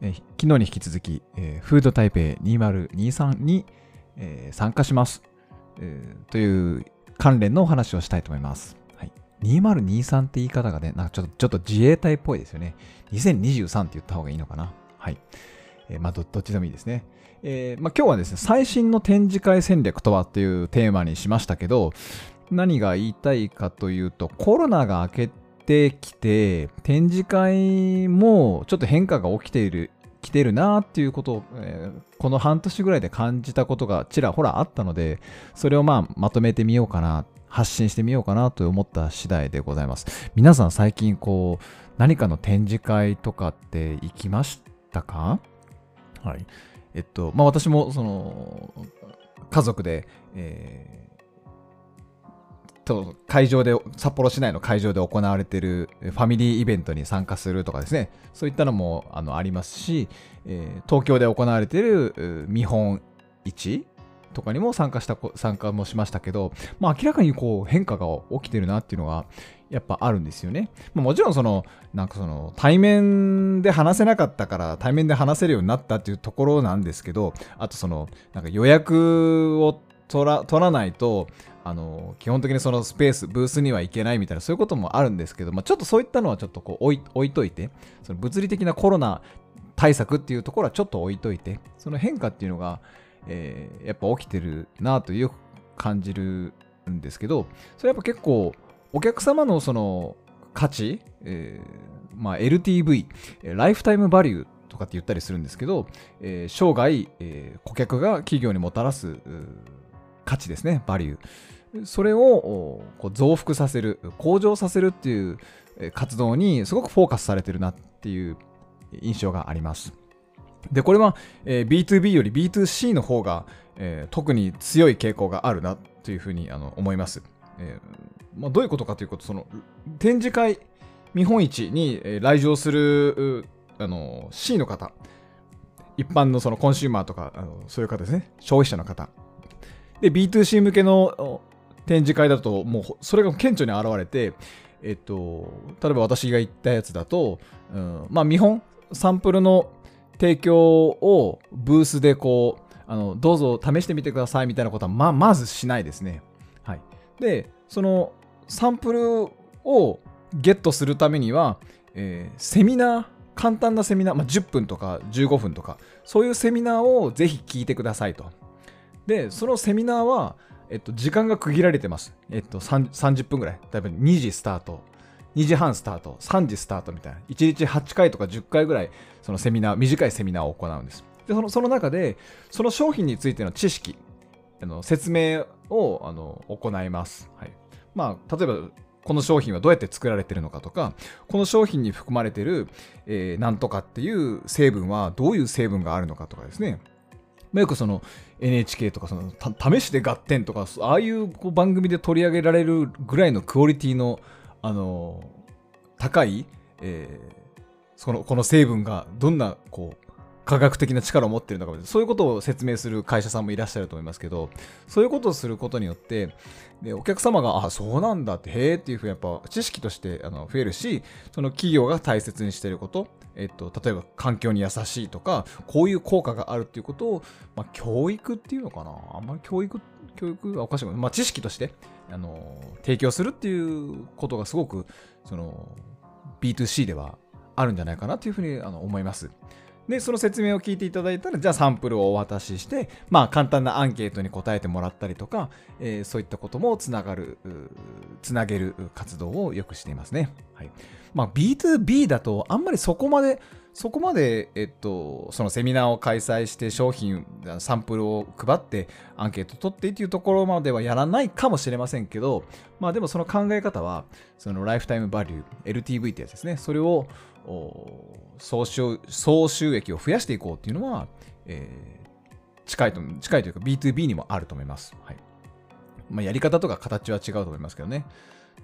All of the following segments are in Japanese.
昨日に引き続き、えーフード台北2023に、えー参加します、えーという関連のお話をしたいと思います。はい、2023って言い方がね、なんかちょっとちょっと自衛隊っぽいですよね。2023って言った方がいいのかな。はい。えまあど、どっちでもいいですね。えまあ、今日はですね、最新の展示会戦略とはっていうテーマにしましたけど、何が言いたいかというと、コロナが明けててきて、展示会もちょっと変化が起きている、来てるなっていうことを、えーこの半年ぐらいで感じたことがちらほらあったので、それをまあまとめてみようかな、発信してみようかなと思った次第でございます。皆さん最近こう、何かの展示会とかって行きましたか？はい。えっと、まあ私もその、家族で、えーと会場で札幌市内の会場で行われているファミリーイベントに参加するとかですねそういったのもあのありますし、えー東京で行われている見本市とかにも参加した参加もしましたけど、まあ、明らかにこう変化が起きてるなっていうのがやっぱあるんですよね。まあ、もちろんそのなんかその対面で話せなかったから対面で話せるようになったっていうところなんですけどあとそのなんか予約を取ら取らないとあの基本的にそのスペースブースには行けないみたいなそういうこともあるんですけど、まあ、ちょっとそういったのはちょっとこう置い置いといてその物理的なコロナ対策っていうところはちょっと置いといてその変化っていうのが、えーやっぱ起きてるなとよく感じるんですけどそれやっぱ結構お客様のその価値、えーまあ、LTV ライフタイムバリューとかって言ったりするんですけど、えー生涯、えー顧客が企業にもたらすうー価値ですねバリュー。それをこう増幅させる向上させるっていう活動にすごくフォーカスされてるなっていう印象があります。でこれは、えー B2B より B2C の方が、えー特に強い傾向があるなというふうにあの思います、えーまあ、どういうことかということその展示会見本市にえ来場するあの C の方一般のそのコンシューマーとかあのそういう方ですね。消費者の方。で B2C 向けの展示会だともうそれが顕著に現れてえっと例えば私が言ったやつだと、うん、まあ見本サンプルの提供をブースでこうあのどうぞ試してみてくださいみたいなことはままずしないですね。はい、でそのサンプルをゲットするためには、えーセミナー簡単なセミナー、まあ、10分とか15分とかそういうセミナーをぜひ聞いてくださいと。でそのセミナーは、えっと、時間が区切られてます。えっと、30分ぐらい。例えば2時スタート、2時半スタート、3時スタートみたいな。1日8回とか10回ぐらい、そのセミナー、短いセミナーを行うんです。で、そのその中で、その商品についての知識、あの説明をあの行います。はい。まあ、例えば、この商品はどうやって作られてるのかとか、この商品に含まれてる、えーなんとかっていう成分はどういう成分があるのかとかですね。まあよくその NHK とかその試しで合点とかああいうこう番組で取り上げられるぐらいのクオリティのあの高い、えーそのこの成分がどんなこう科学的な力を持ってるのかそういうことを説明する会社さんもいらっしゃると思いますけどそういうことをすることによってでお客様があそうなんだってへーっていうふうにやっぱ知識としてあの増えるしその企業が大切にしていることえっと、例えば環境に優しいとかこういう効果があるっていうことを、まあ、教育っていうのかな。あんまり教育教育はおかしいかな、まあ、知識としてあの提供するっていうことがすごくその B2C ではあるんじゃないかなというふうにあの思います。で、その説明を聞いていただいたら、じゃあサンプルをお渡しして、まあ簡単なアンケートに答えてもらったりとか、えーそういったこともつながる、つなげる活動をよくしていますね。はい。まあ B2B だとあんまりそこまで、そこまで、えっと、そのセミナーを開催して商品、サンプルを配ってアンケート取ってっていうところまではやらないかもしれませんけど、まあでもその考え方は、そのライフタイムバリュー、LTV ってやつですね。それを総収総収益を増やしていこうっていうのは、えー、近いと近いというか B2B にもあると思います。はいまあ、やり方とか形は違うと思いますけどね。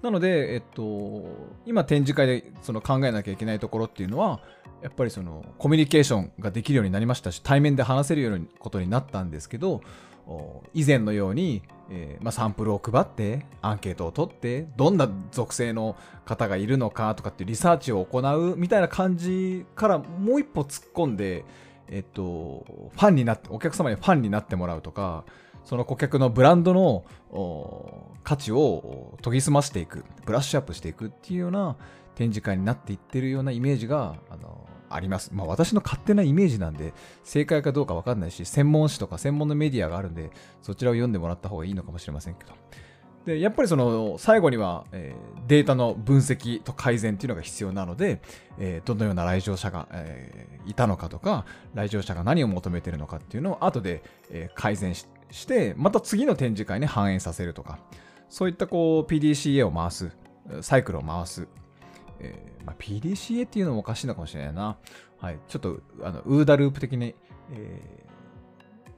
なので、えっと、今展示会でその考えなきゃいけないところっていうのは、やっぱりそのコミュニケーションができるようになりましたし、対面で話せるようなことになったんですけど、以前のように、えー、まあ、サンプルを配ってアンケートを取ってどんな属性の方がいるのかとかっていうリサーチを行うみたいな感じからもう一歩突っ込んで、えっと、ファンになってお客様にファンになってもらうとかその顧客のブランドの価値を研ぎ澄ましていくブラッシュアップしていくっていうような展示会になっていってるようなイメージがあのあります。まあ私の勝手なイメージなんで、正解かどうかわかんないし、専門誌とか専門のメディアがあるんで、そちらを読んでもらった方がいいのかもしれませんけど。で、やっぱりその最後には、えー、データの分析と改善っていうのが必要なので、えー、どのような来場者が、えー、いたのかとか、来場者が何を求めてるのかっていうのを後で、え改善しして、また次の展示会に反映させるとか、そういったこう PDCA を回す、サイクルを回す、えーまあ、PDCA っていうのもおかしいのかもしれないな。はい。ちょっと、あの、ウーダループ的に、え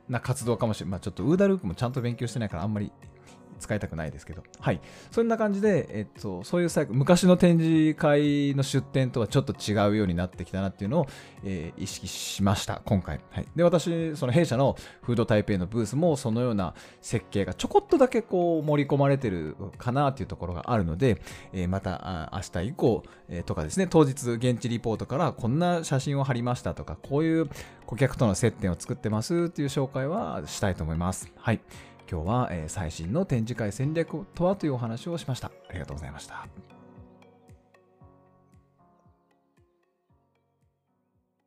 ー、な活動かもしれない。まあ、ちょっとウーダループもちゃんと勉強してないからあんまり使いたくないですけど。はい。そんな感じで、えっと、そういうサイクル、昔の展示会の出展とはちょっと違うようになってきたなっていうのを、えー、意識しました、今回。はい。で、私、その弊社のフードタイペイのブースもそのような設計がちょこっとだけこう盛り込まれてるかなっていうところがあるので、えー、また明日以降、えー、とかですね、当日現地リポートからこんな写真を貼りましたとか、こういう顧客との接点を作ってますっていう紹介はしたいと思います。はい。今日は、え最新の展示会戦略とはというお話をしました。ありがとうございました。